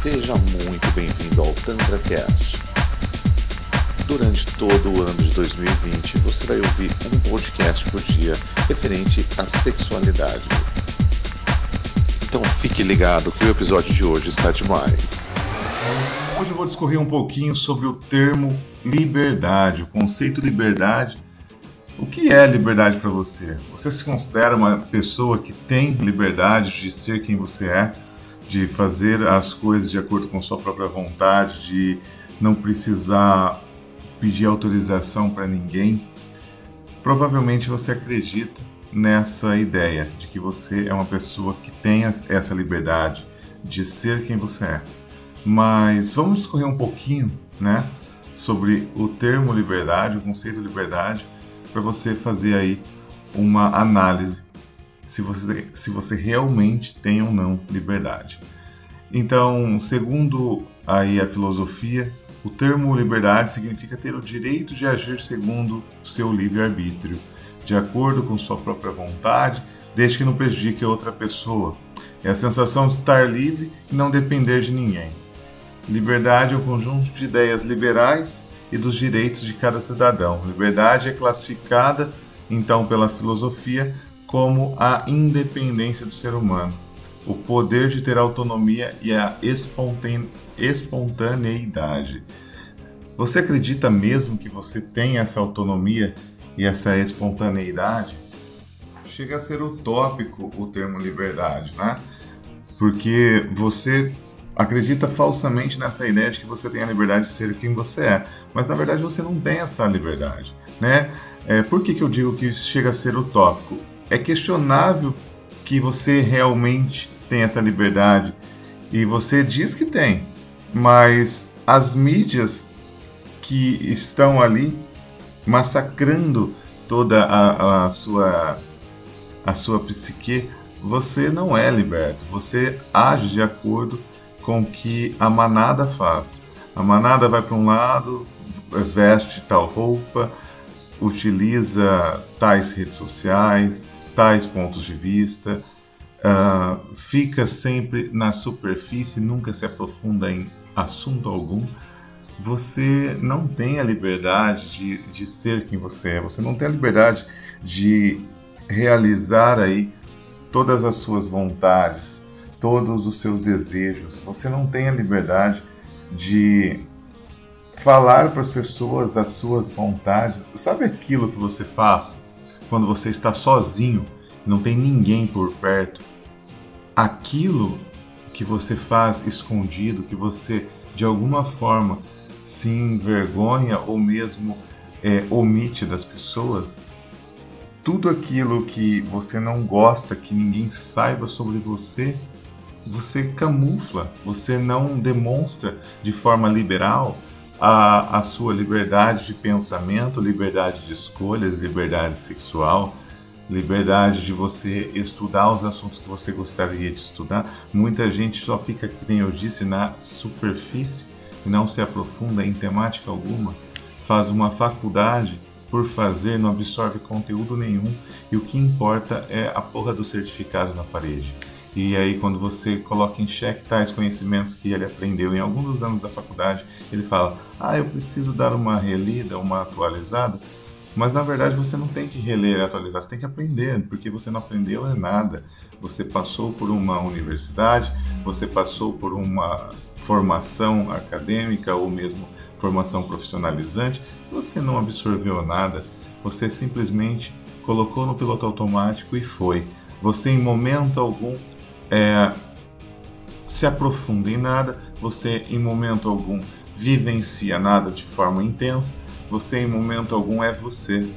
Seja muito bem-vindo ao TantraCast. Durante todo o ano de 2020, você vai ouvir um podcast por dia referente à sexualidade. Então fique ligado que o episódio de hoje está demais. Hoje eu vou discorrer um pouquinho sobre o termo liberdade, o conceito liberdade. O que é liberdade para você? Você se considera uma pessoa que tem liberdade de ser quem você é, de fazer as coisas de acordo com sua própria vontade, de não precisar pedir autorização para ninguém? Provavelmente você acredita nessa ideia de que você é uma pessoa que tem essa liberdade de ser quem você é. Mas vamos discorrer um pouquinho, né, sobre o termo liberdade, o conceito de liberdade, para você fazer aí uma análise se você, se você realmente tem ou não liberdade. Então, segundo aí a filosofia, o termo liberdade significa ter o direito de agir segundo seu livre-arbítrio, de acordo com sua própria vontade, desde que não prejudique outra pessoa. É a sensação de estar livre e não depender de ninguém. Liberdade é o conjunto de ideias liberais e dos direitos de cada cidadão. Liberdade é classificada, então, pela filosofia como a independência do ser humano, o poder de ter autonomia e a espontaneidade. Você acredita mesmo que você tem essa autonomia e essa espontaneidade? Chega a ser utópico o termo liberdade, né? Porque você acredita falsamente nessa ideia de que você tem a liberdade de ser quem você é, mas na verdade você não tem essa liberdade, né? É, por que, que eu digo que isso chega a ser utópico? É questionável que você realmente tem essa liberdade e você diz que tem, mas as mídias que estão ali massacrando toda a, a sua a sua psique, você não é liberto, você age de acordo com que a manada faz. A manada vai para um lado, veste tal roupa, utiliza tais redes sociais, tais pontos de vista, uh, fica sempre na superfície, nunca se aprofunda em assunto algum. Você não tem a liberdade de, de ser quem você é, você não tem a liberdade de realizar aí todas as suas vontades, todos os seus desejos. Você não tem a liberdade de falar para as pessoas as suas vontades. Sabe aquilo que você faz quando você está sozinho, não tem ninguém por perto? Aquilo que você faz escondido, que você de alguma forma se envergonha ou mesmo é, omite das pessoas, tudo aquilo que você não gosta que ninguém saiba sobre você, você camufla, você não demonstra de forma liberal a, a sua liberdade de pensamento, liberdade de escolhas, liberdade sexual, liberdade de você estudar os assuntos que você gostaria de estudar. Muita gente só fica, como eu disse, na superfície e não se aprofunda em temática alguma. Faz uma faculdade por fazer, não absorve conteúdo nenhum e o que importa é a porra do certificado na parede. E aí, quando você coloca em xeque tais conhecimentos que ele aprendeu em alguns dos anos da faculdade, ele fala: Ah, eu preciso dar uma relida, uma atualizada. Mas na verdade você não tem que reler e atualizar, você tem que aprender, porque você não aprendeu é nada. Você passou por uma universidade, você passou por uma formação acadêmica ou mesmo formação profissionalizante, você não absorveu nada, você simplesmente colocou no piloto automático e foi. Você em momento algum é, se aprofunda em nada, você em momento algum vivencia nada de forma intensa, você em momento algum é você.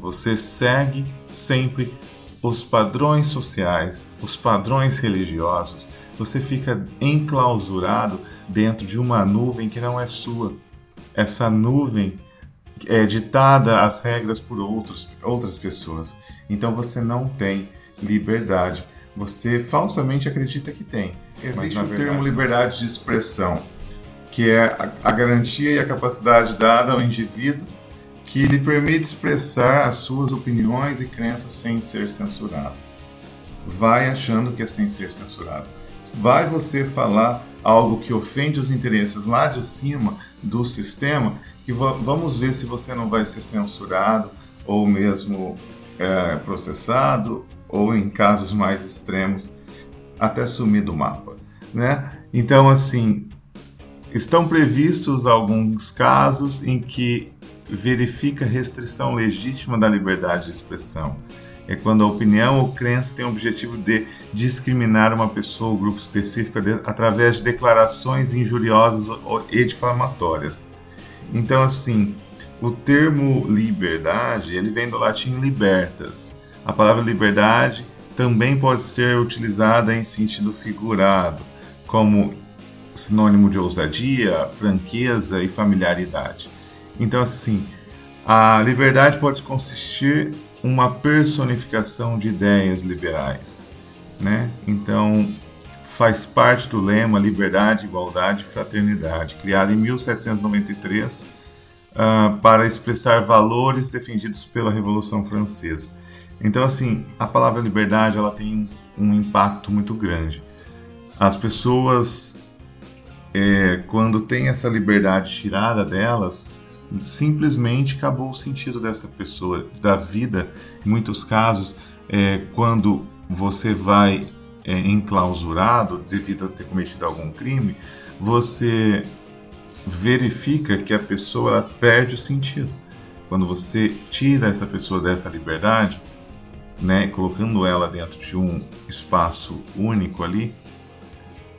Você segue sempre os padrões sociais, os padrões religiosos. Você fica enclausurado dentro de uma nuvem que não é sua. Essa nuvem é ditada as regras por outros, outras pessoas. Então você não tem liberdade você falsamente acredita que tem. Existe o termo liberdade de expressão, que é a, a garantia e a capacidade dada ao indivíduo que lhe permite expressar as suas opiniões e crenças sem ser censurado. Vai achando que é sem ser censurado. vai você falar algo que ofende os interesses lá de cima do sistema, que vamos ver se você não vai ser censurado ou mesmo é, processado ou em casos mais extremos até sumir do mapa, né? Então assim estão previstos alguns casos em que verifica restrição legítima da liberdade de expressão. É quando a opinião ou crença tem o objetivo de discriminar uma pessoa ou grupo específico de, através de declarações injuriosas e difamatórias. Então, assim, o termo liberdade, ele vem do latim libertas. A palavra liberdade também pode ser utilizada em sentido figurado, como sinônimo de ousadia, franqueza e familiaridade. Então, assim, a liberdade pode consistir uma personificação de ideias liberais, né? Então, faz parte do lema Liberdade, Igualdade e Fraternidade, criado em 1793 uh, ah, para expressar valores defendidos pela Revolução Francesa. Então, assim, a palavra liberdade ela tem um impacto muito grande. As pessoas, é, quando tem essa liberdade tirada delas, simplesmente acabou o sentido dessa pessoa, da vida. Em muitos casos, é, quando você vai é, enclausurado devido a ter cometido algum crime, você verifica que a pessoa perde o sentido. Quando você tira essa pessoa dessa liberdade, né, colocando ela dentro de um espaço único ali,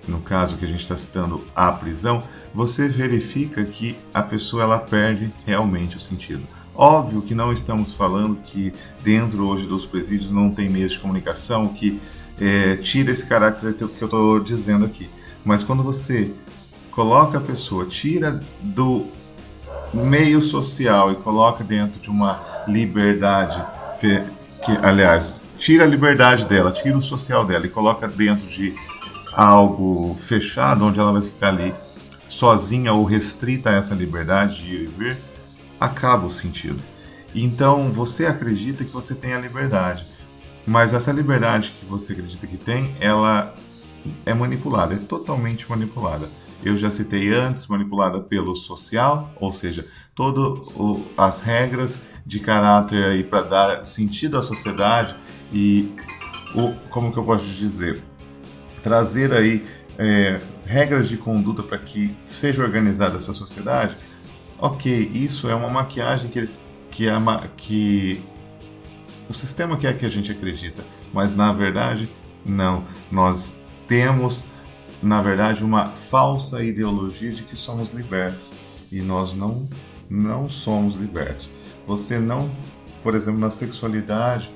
no caso que a gente está citando a prisão, você verifica que a pessoa ela perde realmente o sentido. Óbvio que não estamos falando que dentro hoje dos presídios não tem meios de comunicação, que é, tira esse caráter que eu estou dizendo aqui. Mas quando você coloca a pessoa, tira do meio social e coloca dentro de uma liberdade, que aliás, tira a liberdade dela, tira o social dela e coloca dentro de algo fechado, onde ela vai ficar ali sozinha ou restrita a essa liberdade de ir e vir, acaba o sentido. Então você acredita que você tem a liberdade. Mas essa liberdade que você acredita que tem, ela é manipulada, é totalmente manipulada. Eu já citei antes, manipulada pelo social, ou seja, todas as regras de caráter aí para dar sentido à sociedade e o, como que eu posso dizer, trazer aí é, regras de conduta para que seja organizada essa sociedade. Ok, isso é uma maquiagem que eles que, a, que o sistema quer que a gente acredita, mas na verdade não. Nós temos na verdade uma falsa ideologia de que somos libertos e nós não não somos libertos. Você não, por exemplo, na sexualidade,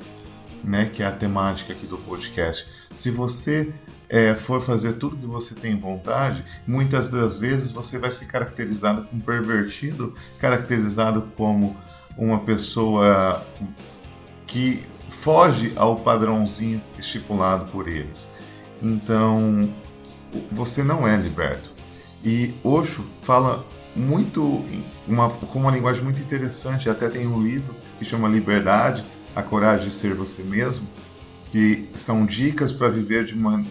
né, que é a temática aqui do podcast, se você é, for fazer tudo que você tem vontade, muitas das vezes você vai ser caracterizado como pervertido, caracterizado como uma pessoa que foge ao padrãozinho estipulado por eles. Então, você não é liberto. E Osho fala muito uma, com uma linguagem muito interessante, até tem um livro que chama Liberdade, a coragem de ser você mesmo, que são dicas para viver de uma,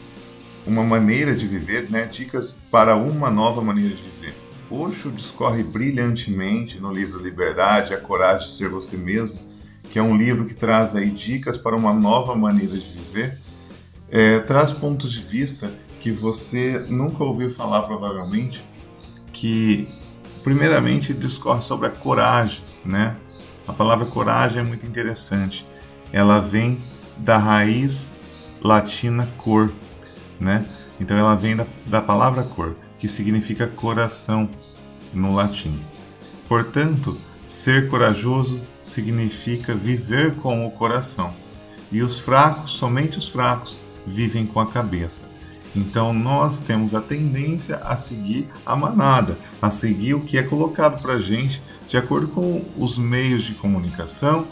uma maneira de viver, né? dicas para uma nova maneira de viver. Osho discorre brilhantemente no livro Liberdade, a coragem de ser você mesmo, que é um livro que traz aí dicas para uma nova maneira de viver, é, traz pontos de vista que você nunca ouviu falar provavelmente, que primeiramente discorre sobre a coragem, né? A palavra coragem é muito interessante. Ela vem da raiz latina cor, né? Então ela vem da, da palavra cor, que significa coração no latim. Portanto, ser corajoso significa viver com o coração. E os fracos, somente os fracos, vivem com a cabeça. Então nós temos a tendência a seguir a manada, a seguir o que é colocado para a gente de acordo com os meios de comunicação,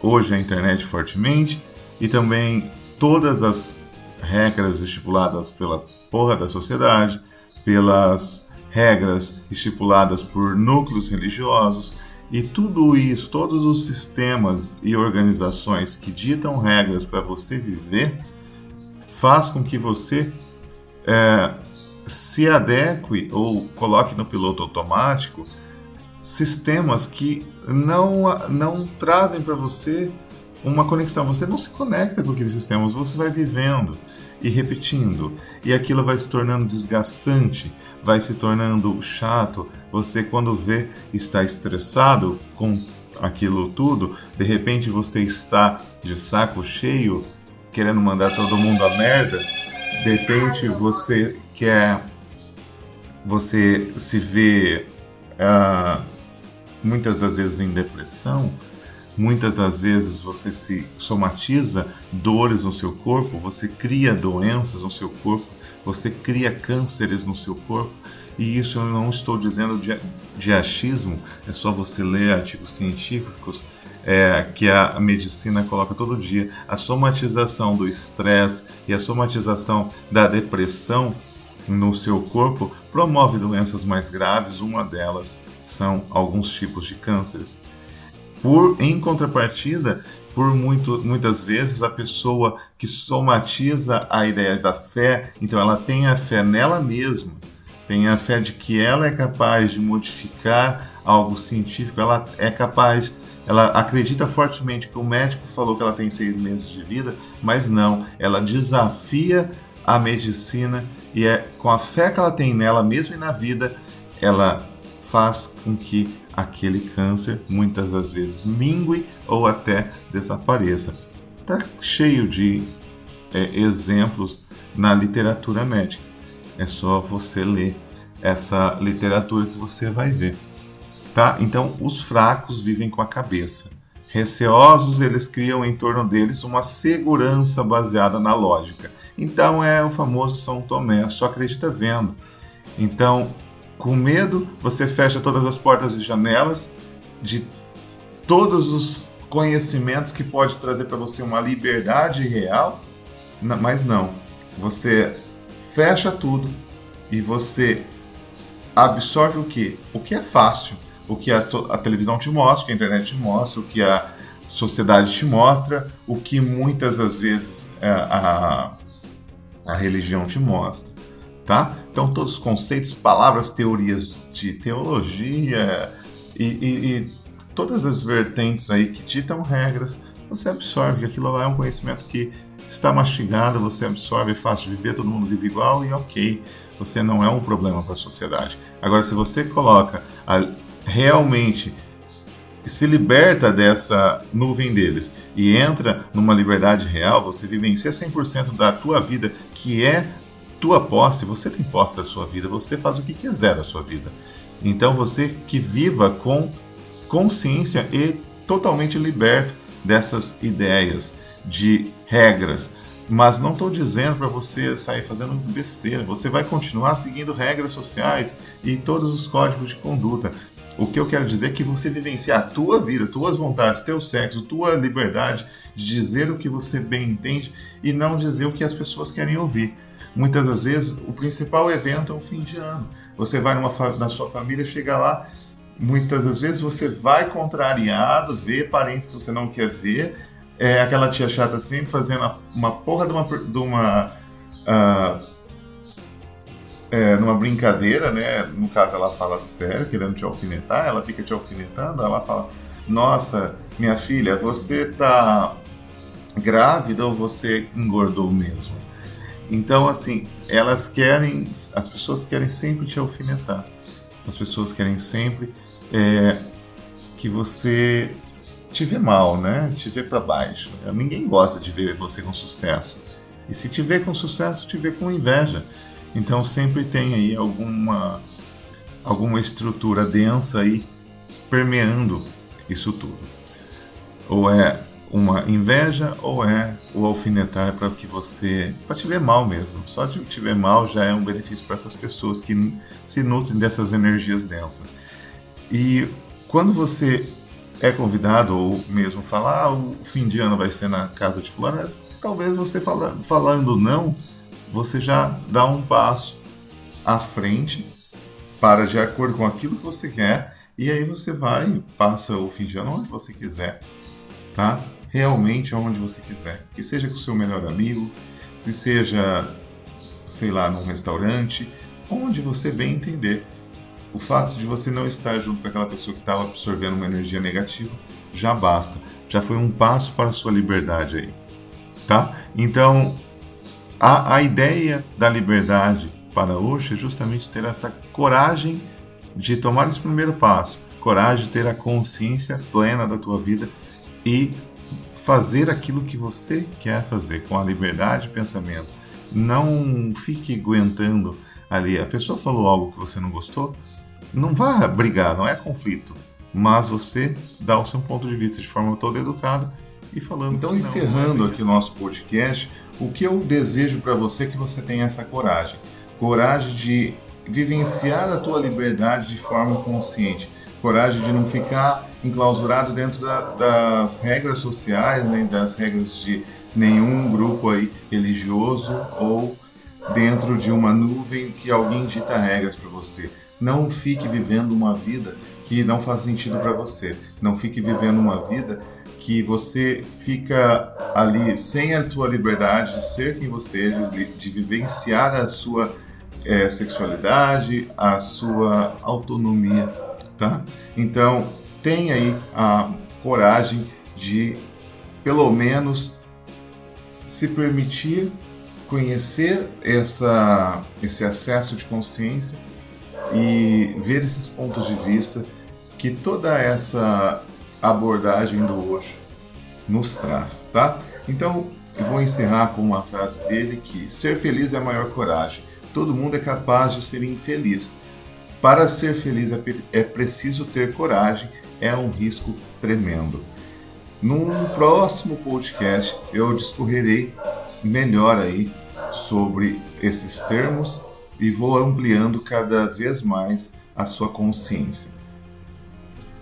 hoje a internet fortemente, e também todas as regras estipuladas pela porra da sociedade, pelas regras estipuladas por núcleos religiosos, e tudo isso, todos os sistemas e organizações que ditam regras para você viver, faz com que você é, se adeque ou coloque no piloto automático sistemas que não, não trazem para você uma conexão. Você não se conecta com aqueles sistemas, você vai vivendo e repetindo, e aquilo vai se tornando desgastante, vai se tornando chato. Você, quando vê, está estressado com aquilo tudo, de repente você está de saco cheio, querendo mandar todo mundo a merda, de repente você quer. Você se vê uh, muitas das vezes em depressão, muitas das vezes você se somatiza dores no seu corpo, você cria doenças no seu corpo, você cria cânceres no seu corpo. E isso eu não estou dizendo de, de achismo, é só você ler artigos científicos é, que a medicina coloca todo dia. A somatização do estresse e a somatização da depressão no seu corpo promove doenças mais graves, uma delas são alguns tipos de cânceres. Por, em contrapartida, por muito, muitas vezes a pessoa que somatiza a ideia da fé, então ela tem a fé nela mesma, tem a fé de que ela é capaz de modificar algo científico, ela é capaz, ela acredita fortemente que o médico falou que ela tem seis meses de vida, mas não, ela desafia a medicina e é com a fé que ela tem nela mesmo e na vida, ela faz com que aquele câncer muitas das vezes mingue ou até desapareça. Está cheio de é, exemplos na literatura médica. É só você ler essa literatura que você vai ver. Tá? Então, os fracos vivem com a cabeça. Receosos, eles criam em torno deles uma segurança baseada na lógica. Então, é o famoso São Tomé, só acredita vendo. Então, com medo, você fecha todas as portas e janelas de todos os conhecimentos que pode trazer para você uma liberdade real, mas não. Você fecha tudo e você absorve o que? O que é fácil, o que a, a, televisão te mostra, o que a internet te mostra, o que a sociedade te mostra, o que muitas das vezes a, é, a, a religião te mostra tá? Então todos os conceitos, palavras, teorias de teologia e, e, e todas as vertentes aí que ditam regras, você absorve, aquilo lá é um conhecimento que está mastigado, você absorve, é fácil de viver, todo mundo vive igual e ok, você não é um problema para a sociedade. Agora, se você coloca a, realmente se liberta dessa nuvem deles e entra numa liberdade real, você vivencia 100% da tua vida, que é tua posse, você tem posse da sua vida, você faz o que quiser da sua vida. Então você que viva com consciência e totalmente liberto dessas ideias de regras. Mas não estou dizendo para você sair fazendo besteira. Você vai continuar seguindo regras sociais e todos os códigos de conduta. O que eu quero dizer é que você vivenciar a tua vida, tuas vontades, teu sexo, tua liberdade de dizer o que você bem entende e não dizer o que as pessoas querem ouvir. Muitas das vezes, o principal evento é o fim de ano. Você vai numa, na sua família, chega lá, muitas das vezes você vai contrariado, vê parentes que você não quer ver, é aquela tia chata sempre fazendo uma porra de uma, de uma uh, é, numa brincadeira, né? No caso, ela fala sério, querendo te alfinetar, ela fica te alfinetando, ela fala: Nossa, minha filha, você tá grávida ou você engordou mesmo? Então, assim, elas querem, as pessoas querem sempre te alfinetar. As pessoas querem sempre é, que você te vê mal, né? Te vê para baixo. Ninguém gosta de ver você com sucesso. E se te vê com sucesso, te vê com inveja. Então sempre tem aí alguma alguma estrutura densa aí permeando isso tudo. Ou é uma inveja ou é o alfinetar para que você para te ver mal mesmo. Só de te ver mal já é um benefício para essas pessoas que se nutrem dessas energias densas. E quando você é convidado ou mesmo falar ah, o fim de ano vai ser na casa de fulano, talvez você fala, falando não, você já dá um passo à frente para de acordo com aquilo que você quer e aí você vai passa o fim de ano onde você quiser, tá? realmente aonde você quiser. Que seja com o seu melhor amigo, se seja sei lá, num restaurante, onde você bem entender. O fato de você não estar junto com aquela pessoa que estava absorvendo uma energia negativa já basta. Já foi um passo para a sua liberdade aí. Tá? Então, a, a ideia da liberdade para hoje é justamente ter essa coragem de tomar esse primeiro passo, coragem de ter a consciência plena da tua vida e fazer aquilo que você quer fazer com a liberdade de pensamento. Não fique aguentando ali. A pessoa falou algo que você não gostou, não vá brigar, não é conflito, mas você dá o seu ponto de vista de forma toda educada e falando. Então, encerrando aqui o nosso podcast, o que eu desejo para você é que você tenha essa coragem, coragem de vivenciar a tua liberdade de forma consciente, coragem de não ficar enclausurado dentro da, das regras sociais, nem das regras de nenhum grupo aí religioso ou dentro de uma nuvem que alguém dita regras para você. Não fique vivendo uma vida que não faz sentido para você. Não fique vivendo uma vida que você fica ali sem a sua liberdade de ser quem você é, de, vivenciar a sua é, sexualidade, a sua autonomia, tá? Então, tenha aí a coragem de, pelo menos, se permitir conhecer essa, esse acesso de consciência e ver esses pontos de vista que toda essa abordagem do Osho nos traz, tá? Então, eu vou encerrar com uma frase dele que ser feliz é a maior coragem. Todo mundo é capaz de ser infeliz. Para ser feliz é, é preciso ter coragem, é um risco tremendo. Num próximo podcast eu discorrerei melhor aí sobre esses termos e vou ampliando cada vez mais a sua consciência.